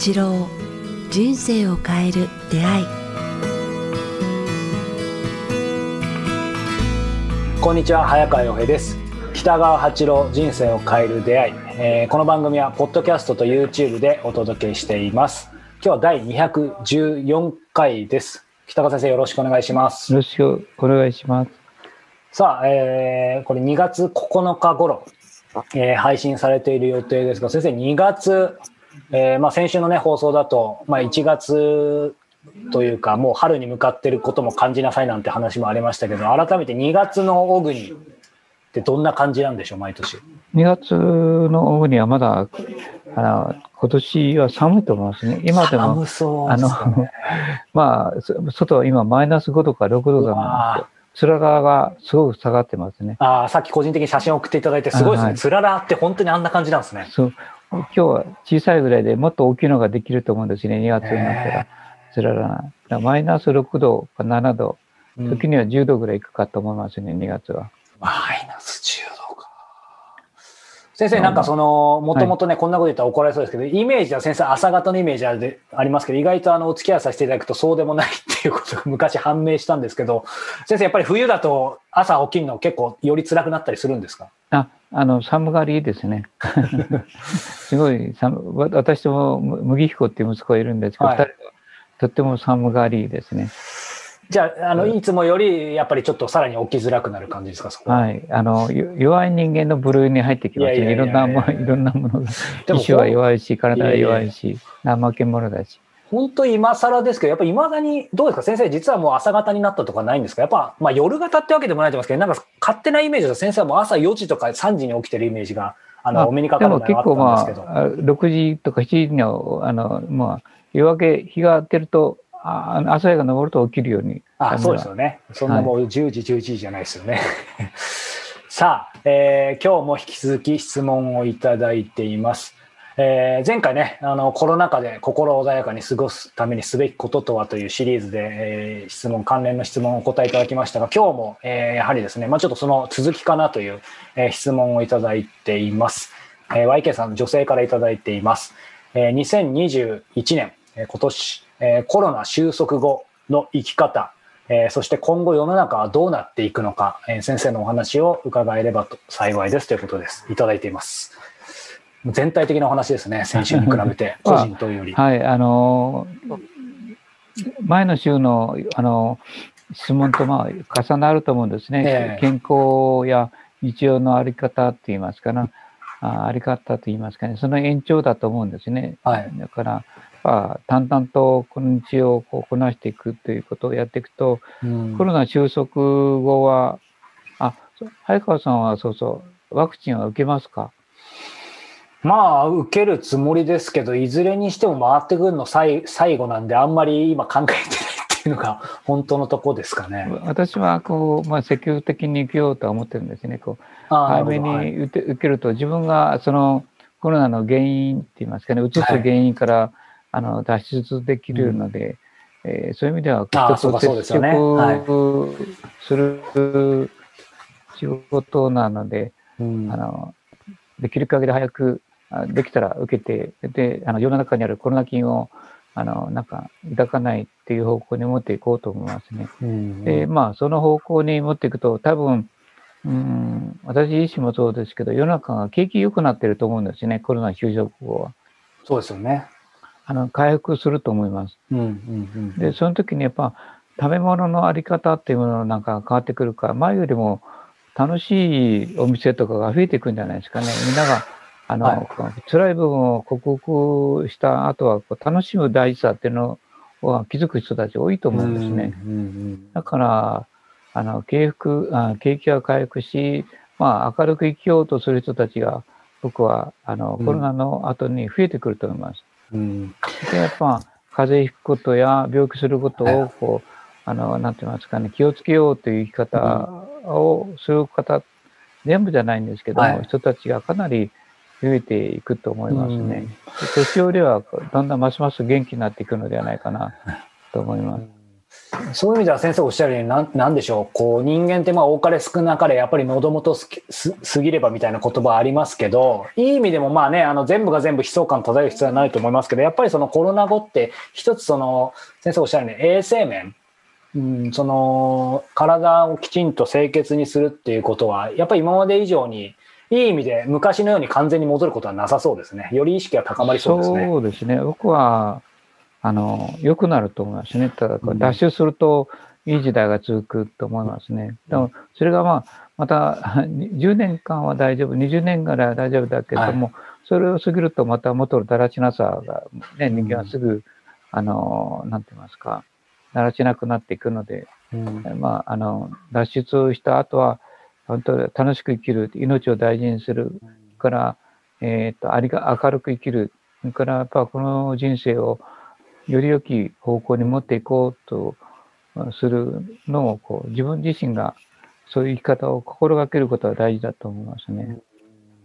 八郎人生を変える出会い。こんにちは早川洋平です。北川八郎人生を変える出会い、えー、この番組はポッドキャストと YouTube でお届けしています。今日は第214回です。北川先生よろしくお願いします。よろしくお願いします。さあ、えー、これ2月9日頃、えー、配信されている予定ですが先生2月えー、まあ、先週の、ね、放送だと、まあ、1月というかもう春に向かってることも感じなさいなんて話もありましたけど改めて2月の小国ってどんな感じなんでしょう毎年？2月の小国はまだあの今年は寒いと思いますね今でも寒そう、ね、あの まあ外は今マイナス5度か6度だなんですつららがすごく下がってますね。ああ、さっき個人的に写真送っていただいて、すごいですね。つららって本当にあんな感じなんですね。そう。今日は小さいぐらいでもっと大きいのができると思うんですね、2月になったら。つららな。マイナス6度か7度、時には10度ぐらいいくかと思いますね、2月は。マイナス10度か。先生、なんかその、もともとね、こんなこと言ったら怒られそうですけど、イメージは先生、朝方のイメージありますけど、意外とあの、お付き合いさせていただくとそうでもないっていうことが昔判明したんですけど、先生、やっぱり冬だと朝起きるの結構より辛くなったりするんですか？あ、あの、寒がりですね。すごい寒、私とも麦彦っていう息子がいるんですけど、はい、とっても寒がりですね。じゃあ、あの、いつもより、やっぱりちょっとさらに起きづらくなる感じですか、そこは？い。あの、弱い人間の部類に入ってきますね。いろんなもの、いろんなものが。意志は弱いし、体は弱いし、怠け者だし。本当今更ですけど、やっぱり未だに、どうですか？先生、実はもう朝方になったとかないんですか？やっぱ、まあ夜型ってわけでもないと思いますけど、なんか勝手なイメージだと先生はもう朝4時とか3時に起きてるイメージが、あの、お目にかかるのがあったんですけど。まあ、6時とか7時には、あの、まあ、夜明け、日が出ると、あ朝日が昇ると起きるように。あそうですよね。そんなもう10時、11時じゃないですよね。さあ、えー、今日も引き続き質問をいただいています。えー、前回ね、あの、コロナ禍で心穏やかに過ごすためにすべきこととはというシリーズで、えー、質問、関連の質問をお答えいただきましたが、今日も、えー、やはりですね、まあちょっとその続きかなという、えー、質問をいただいています。えー、YK さん、女性からいただいています。えー、2021年、えー、今年、えー、コロナ収束後の生き方、えー、そして今後世の中はどうなっていくのか、えー、先生のお話を伺えればと幸いですということです。いただいています。全体的なお話ですね、先週に比べて、個人というより。はい、あの前の週のあの質問とまあ重なると思うんですね、えー、健康や日常のあり方って言いますかな、ああり方と言いますかね、その延長だと思うんですね。はい、だから、まあ、淡々とこの日をこうこなしていくということをやっていくと、うん、コロナ収束後は、あ、早川さんはそうそう、ワクチンは受けますか？まあ、受けるつもりですけど、いずれにしても回ってくるの最最後なんで、あんまり今考えてないっていうのが 本当のとこですかね。私は、こう、まあ、積極的に受けようとは思ってるんですね。こう、早めに受け,、ると、自分がそのコロナの原因って言いますかね、うつす原因から、はい、あの脱出できるので、うん、えー、そういう意味では、人と接触する仕事なので、うん、あのできる限り早くできたら受けて、で、あの世の中にあるコロナ菌を、あの、なんか、抱かないっていう方向に持っていこうと思いますね。うんうん、で、まあ、その方向に持っていくと、多分、うん、私自身もそうですけど、世の中が景気良くなってると思うんですね、コロナ収束後は。そうですよね。あの、回復すると思います。うんうんうん、で、その時にやっぱ、食べ物のあり方っていうものなんか変わってくるから、前よりも楽しいお店とかが増えていくんじゃないですかね。みんながあの、はい、辛い部分を克服した後はこう楽しむ大事さっていうのは気づく人たち多いと思うんですね。だから、あの、景服、あ景気が回復し、まあ、明るく生きようとする人たちが、僕は、あの、コロナの後に増えてくると思います。うん、で、やっぱ、風邪ひくことや病気することを、こう、あの、なんて言いますかね、気をつけようという生き方をする方、全部じゃないんですけども、はい、人たちがかなり増えていくと思いますね。年寄りはだんだんますます元気になっていくのではないかなと思います。そういう意味では先生おっしゃるようにな、なんでしょう、こう人間ってまあ多かれ少なかれ、やっぱり喉元すすぎればみたいな言葉ありますけど、いい意味でもまあね、あの全部が全部悲壮感漂う必要はないと思いますけど、やっぱりそのコロナ後って、一つその、先生おっしゃるように衛生面、うん、その体をきちんと清潔にするっていうことは、やっぱり今まで以上にいい意味で昔のように完全に戻ることはなさそうですね。より意識が高まりそうですね。そうですね。僕は、あの、良くなると思いますね。ただ、脱出するといい時代が続くと思いますね。でも、それがまあ、また 10年間は大丈夫、20年ぐらいは大丈夫だけども、はい、それを過ぎるとまた元のだらしなさが、ね、人間はすぐ、あの、なんて言いますか、だらしなくなっていくので、うん、まあ、あの、脱出した後は、本当楽しく生きる、命を大事にするから、えっ、ー、と、ありが、明るく生きる。から、やっぱこの人生をより良き方向に持っていこうとするのを、こう、自分自身がそういう生き方を心がけることは大事だと思いますね。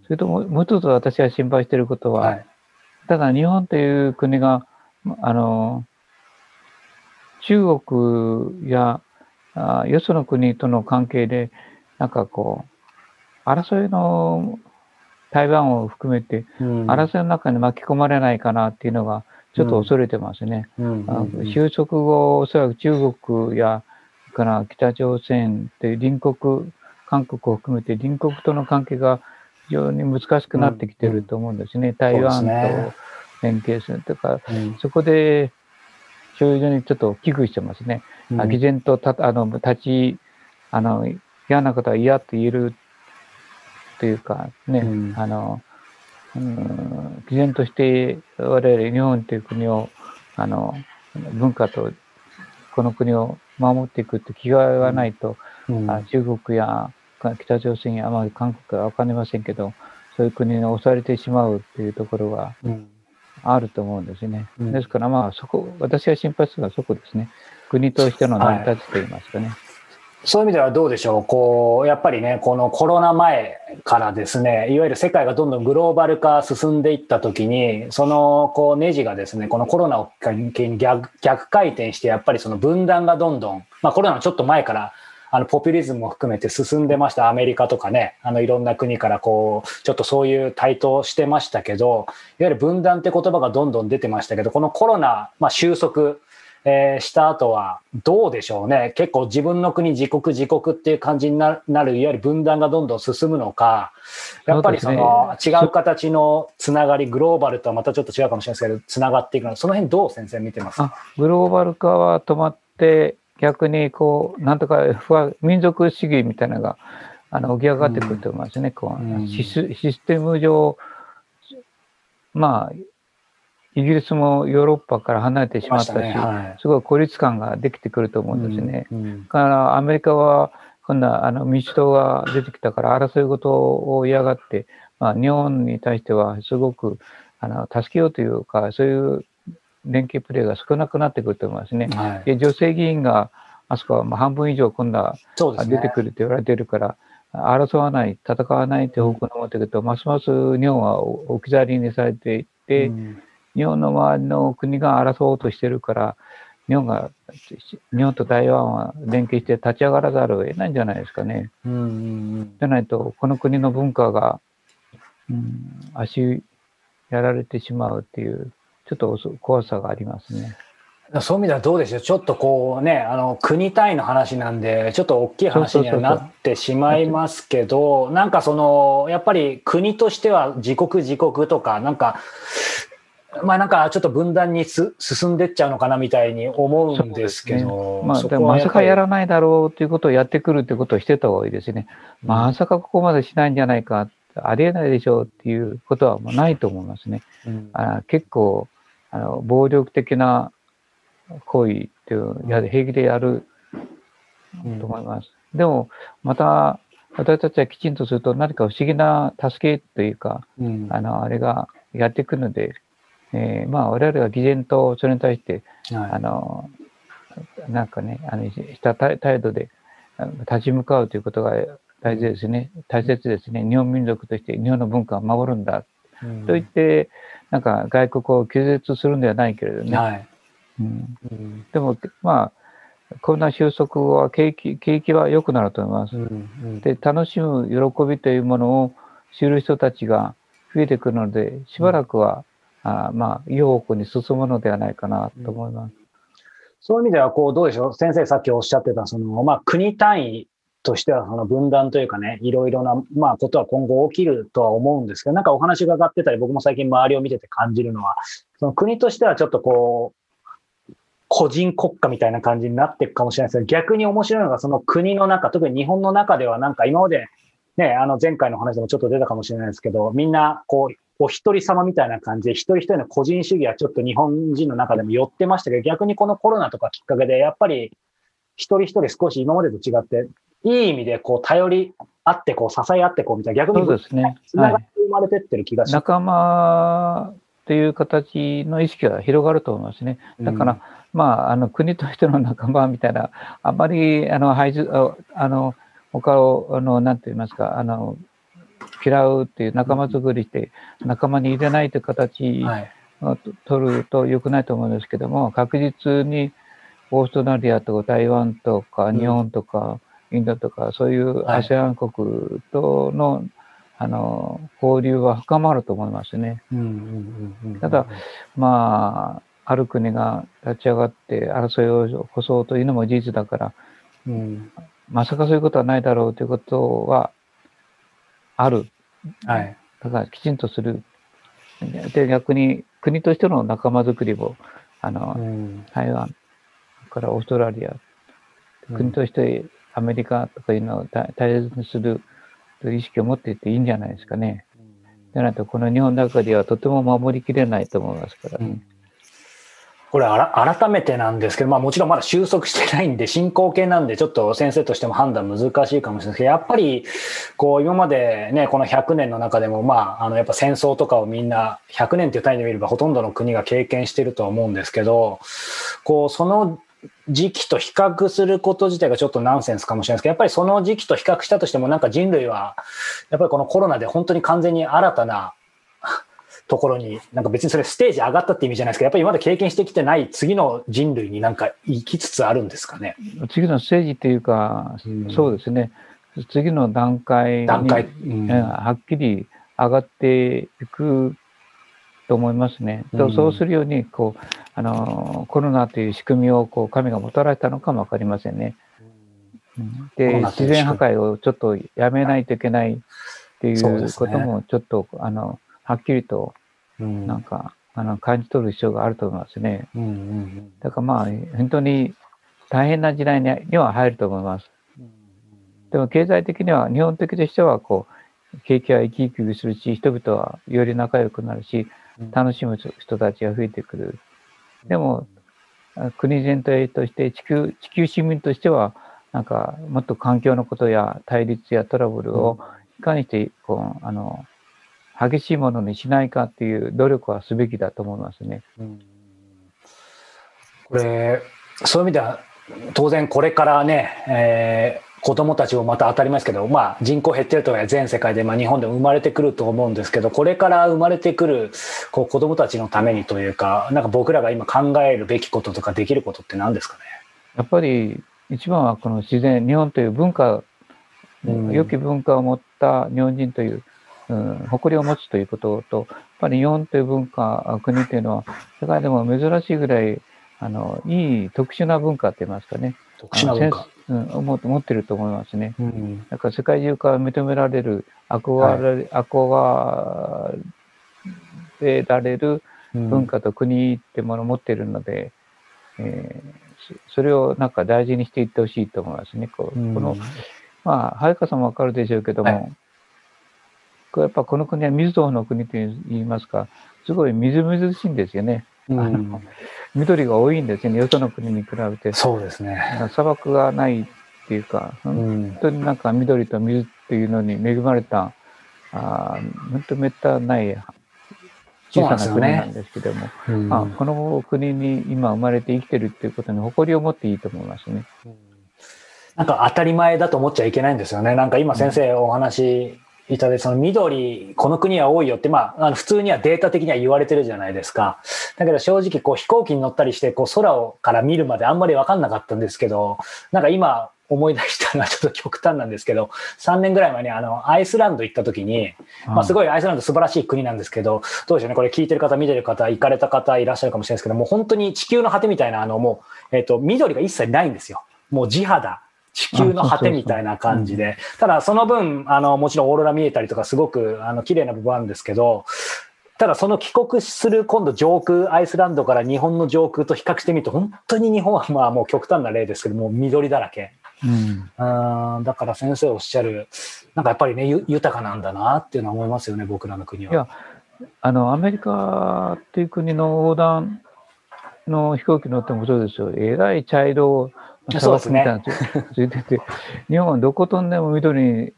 それとも、もう一つ私は心配していることは、はい、だから日本という国が、あの、中国やあよその国との関係で、なんかこう、争いの台湾を含めて、争いの中に巻き込まれないかなっていうのが、ちょっと恐れてますね。収束後、おそらく中国や、から北朝鮮って隣国、韓国を含めて隣国との関係が非常に難しくなってきてると思うんですね。台湾と連携すると。か、そこで、非常にちょっと危惧してますね。偽善とたあの立ち、あの、嫌なことは嫌と言えるというかね、うん、あの、うん、毅然として我々日本という国を、あの、文化とこの国を守っていくって気概がないと、うん、中国や北朝鮮や、まあ、韓国は分かりませんけど、そういう国に押されてしまうっていうところがあると思うんですね。うん、ですから、まあ、そこ、私が心配するのはそこですね。国としての成り立ちといいますかね。はいそういう意味ではどうでしょう、こうやっぱりね、このコロナ前からですね、いわゆる世界がどんどんグローバル化進んでいったときに、そのこうネジがですね、このコロナを逆逆回転して、やっぱりその分断がどんどん、まあ、コロナのちょっと前からあのポピュリズムも含めて進んでました、アメリカとかね、あのいろんな国からこうちょっとそういう台頭してましたけど、いわゆる分断って言葉がどんどん出てましたけど、このコロナ、まあ、収束、えー、した後はどうでしょうね。結構自分の国自国自国っていう感じになる、いわゆる分断がどんどん進むのか、やっぱりその違う形のつながり、グローバルとはまたちょっと違うかもしれないですけど、つながっていくのその辺どう先生見てますか？グローバル化は止まって、逆にこう、なんとか民族主義みたいなのが、あの、起き上がってくると思いますね。うん、こうシステム上、まあ、イギリスもヨーロッパから離れてしまったし、ねはい、すごい孤立感ができてくると思うんですね。うんうん、からアメリカは今度はあの民主党が出てきたから争い事を嫌がって、まあ、日本に対してはすごくあの助けようというか、そういう連携プレーが少なくなってくると思いますね。はい、で女性議員があそこはまあ半分以上今度は出てくると言われているから、争わない、戦わないという方向に持っていくと、ますます日本は置き去りにされていって、うん日本の周りの国が争おうとしてるから、日本が、日本と台湾は連携して立ち上がらざるを得ないんじゃないですかね。うんうんうん、じゃないと、この国の文化が、うん、足やられてしまうっていう、ちょっと怖さがありますね。そういう意味ではどうでしょう、ちょっとこうね、あの国単位の話なんで、ちょっと大きい話にはなってしまいますけど、なんかその、やっぱり国としては自国自国とか、なんか、まあなんかちょっと分断にす進んでっちゃうのかなみたいに思うんですけど、ね、まあ、でもまさかやらないだろうということをやってくるということをしてた方がいいですね。うん、まさかここまでしないんじゃないか、ありえないでしょうっていうことはもうないと思いますね。うん、あ結構あの暴力的な行為っていうや平気でやると思います。うん、でもまた私たちはきちんとすると何か不思議な助けというか、あのあれがやってくるので、えー、まあ我々は毅然とそれに対して、はい、あのなんかねあのした態度で立ち向かうということが大事ですね。大切ですね。日本民族として日本の文化を守るんだ、うん、と言ってなんか外国を拒絶するんではないけれどね、はい。うん、でもまあコロナ収束は景気景気は良くなると思います。うん。うん、で楽しむ喜びというものを知る人たちが増えてくるのでしばらくは、うん、あまあいい方向に進むのではないかなと思います。うん、そういう意味ではこうどうでしょう？先生さっきおっしゃってたその、まあ、国単位としてはその分断というかね、いろいろな、まあ、ことは今後起きるとは思うんですけど、なんかお話が上がってたり、僕も最近周りを見てて感じるのは、その国としてはちょっとこう、個人国家みたいな感じになっていくかもしれないですけど、逆に面白いのがその国の中、特に日本の中ではなんか今まで、ね、あの前回の話でもちょっと出たかもしれないですけど、みんなこう、お一人様みたいな感じで、一人一人の個人主義はちょっと日本人の中でも寄ってましたけど、逆にこのコロナとかきっかけで、やっぱり一人一人少し今までと違って、いい意味でこう頼り合ってこう支え合ってこうみたいな逆にそうですね。つながって生まれてってる気がします、仲間っていう形の意識が広がると思いますね。だから、うん、まあ、あの国としての仲間みたいな、あまりあの排除あの他をあのなんて言いますかあの嫌うっていう仲間作りして仲間に入れないという形を取ると良くないと思うんですけども、確実にオーストラリアとか台湾とか日本とか、インドとか、そういう ASEAN 国との、はい、あの、交流は深まると思いますね。ただ、まあ、ある国が立ち上がって争いを起こそうというのも事実だから、うん、まさかそういうことはないだろうということはある。はい。だからきちんとする。で、逆に国としての仲間づくりを、あの、うん、台湾からオーストラリア、国としてアメリカとかいうのを大切にするという意識を持っていっていいんじゃないですかね。じゃないと、この日本の中ではとても守りきれないと思いますからね。うんこれ改めてなんですけど、まあもちろんまだ収束してないんで、進行形なんで、ちょっと先生としても判断難しいかもしれないですけど、やっぱり、こう今までね、この100年の中でも、まあ、あのやっぱ戦争とかをみんな、100年っていう単位で見ればほとんどの国が経験してるとは思うんですけど、こう、その時期と比較すること自体がちょっとナンセンスかもしれないですけど、やっぱりその時期と比較したとしても、なんか人類は、やっぱりこのコロナで本当に完全に新たなところに、なんか別にそれステージ上がったって意味じゃないですけど、やっぱりまだ経験してきてない次の人類になんか行きつつあるんですかね？次のステージっていうか、うん、そうですね。次の段階に段階、うん、はっきり上がっていくと思いますね。うん、そうするようにこうあのコロナという仕組みをこう神がもたらしたのかも分かりませんね。で自然破壊をちょっとやめないといけないっていうこともちょっと、ね、あのはっきりとなんか、うん、あの感じ取る必要があると思いますね。うんうんうん、だからまあ本当に大変な時代には入ると思います。でも経済的には日本的としてはこう景気は生き生きするし人々はより仲良くなるし楽しむ人たちが増えてくる。でも、国全体として地球、地球市民としては、なんか、もっと環境のことや対立やトラブルをいかにして、こう、あの、激しいものにしないかっていう努力はすべきだと思いますね。うん、これ、そういう意味では、当然これからね、え子供たちもまた当たり前ですけど、まあ、人口減ってるとは全世界で、まあ、日本でも生まれてくると思うんですけどこれから生まれてくるこう子供たちのためにというかなんか僕らが今考えるべきこととかできることって何ですかね？やっぱり一番はこの自然日本という文化、うん、良き文化を持った日本人という、うん、誇りを持つということとやっぱり日本という文化国というのは世界でも珍しいぐらいあのいい特殊な文化って言いますかね。特殊な文化。うん、思持ってると思いますね。うん、だから世界中から認められる、憧れ、はい、憧れられる文化と国ってものを持ってるので、うん、えー、それをなんか大事にしていってほしいと思いますね。こう、うん、この、まあ、早川さんもわかるでしょうけども、はい、やっぱこの国は水との国と言いますか、すごいみずみずしいんですよね。あの緑が多いんですよね、よその国に比べて。そうですね。砂漠がないっていうか、本当になんか緑と水っていうのに恵まれた、あ本当めったない小さな国なんですけども、ねうん、あこの国に今生まれて生きてるっていうことに誇りを持っていいと思いますね。なんか当たり前だと思っちゃいけないんですよね。なんか今先生お話いただいて、その緑、この国は多いよって、まあ、あの普通にはデータ的には言われてるじゃないですか。だけど正直こう飛行機に乗ったりして、こう空をから見るまであんまりわかんなかったんですけど、なんか今思い出したのはちょっと極端なんですけど、3年ぐらい前にあの、アイスランド行った時に、まあすごいアイスランド素晴らしい国なんですけど、どうでしょうね、これ聞いてる方、見てる方、行かれた方いらっしゃるかもしれないですけど、もう本当に地球の果てみたいな、あのもう、えっ、ー、と、緑が一切ないんですよ。もう地肌。地球の果てみたいな感じで。ただその分、あの、もちろんオーロラ見えたりとかすごく、あの、綺麗な部分あるんですけど、ただその帰国する今度上空、アイスランドから日本の上空と比較してみると、本当に日本はまあもう極端な例ですけども、緑だらけ。うん、あだから先生おっしゃる、なんかやっぱりね、豊かなんだなっていうのは思いますよね、僕らの国は。いや、あの、アメリカっていう国の横断の飛行機乗ってもそうですよ。えらい茶色砂漠みたいなついてて、日本はどこ飛んでも緑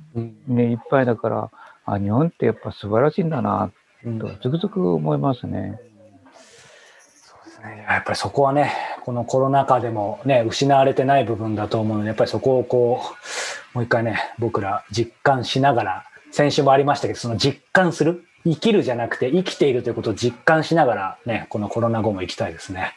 ね、いっぱいだから、あ、日本ってやっぱ素晴らしいんだな、と、つくづく思いますね。そうですね。やっぱりそこはね、このコロナ禍でもね、失われてない部分だと思うので、やっぱりそこをこう、もう一回ね、僕ら実感しながら、先週もありましたけど、その実感する、生きるじゃなくて生きているということを実感しながらね、このコロナ後も行きたいですね。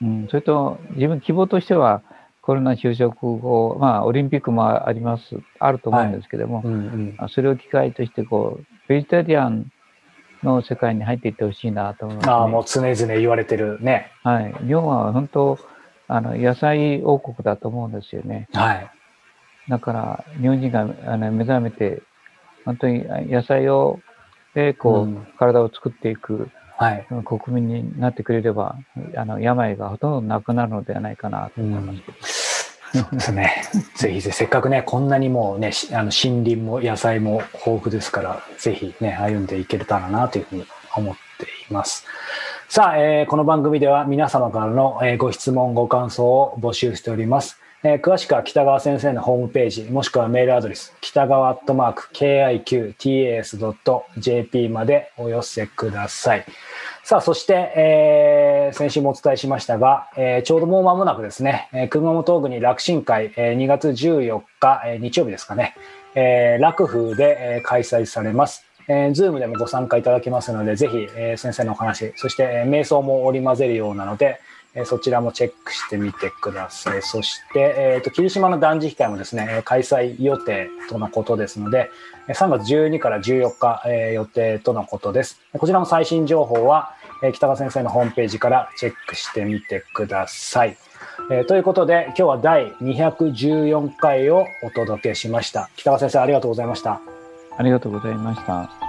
うん、それと自分希望としては、コロナ就職後、まあ、オリンピックもあります、あると思うんですけども、はいうんうん、それを機会として、こう、ベジタリアンの世界に入っていってほしいなと思います、ね、ああ、もう常々言われてるね。はい。日本は本当、あの、野菜王国だと思うんですよね。はい。だから、日本人があの目覚めて、本当に野菜を、で、こう、うん、体を作っていく、はい、国民になってくれれば、あの、病がほとんどなくなるのではないかなと思います。うんそうですね。ぜひぜひ、せっかくね、こんなにもうね、あの森林も野菜も豊富ですから、ぜひね、歩んでいけたらなというふうに思っています。さあ、えー、この番組では皆様からの、えー、ご質問、ご感想を募集しております。えー、詳しくは北川先生のホームページ、もしくはメールアドレス、北川アットマーク KIQTAS.jp までお寄せください。さあ、そして、えー、先週もお伝えしましたが、えー、ちょうどもう間もなくですね、えー、熊本区に楽神会、えー、2月14日、えー、日曜日ですかね、えー、楽風で、えー、開催されます。えー、ズームでもご参加いただけますので、ぜひ、えー、先生のお話、そして、えー、瞑想も織り交ぜるようなので、えー、そちらもチェックしてみてください。そして、えーと、霧島の断食会もですね、開催予定とのことですので、3月12から14日、えー、予定とのことです。こちらも最新情報は、え、北川先生のホームページからチェックしてみてください。えー、ということで、今日は第214回をお届けしました。北川先生、ありがとうございました。ありがとうございました。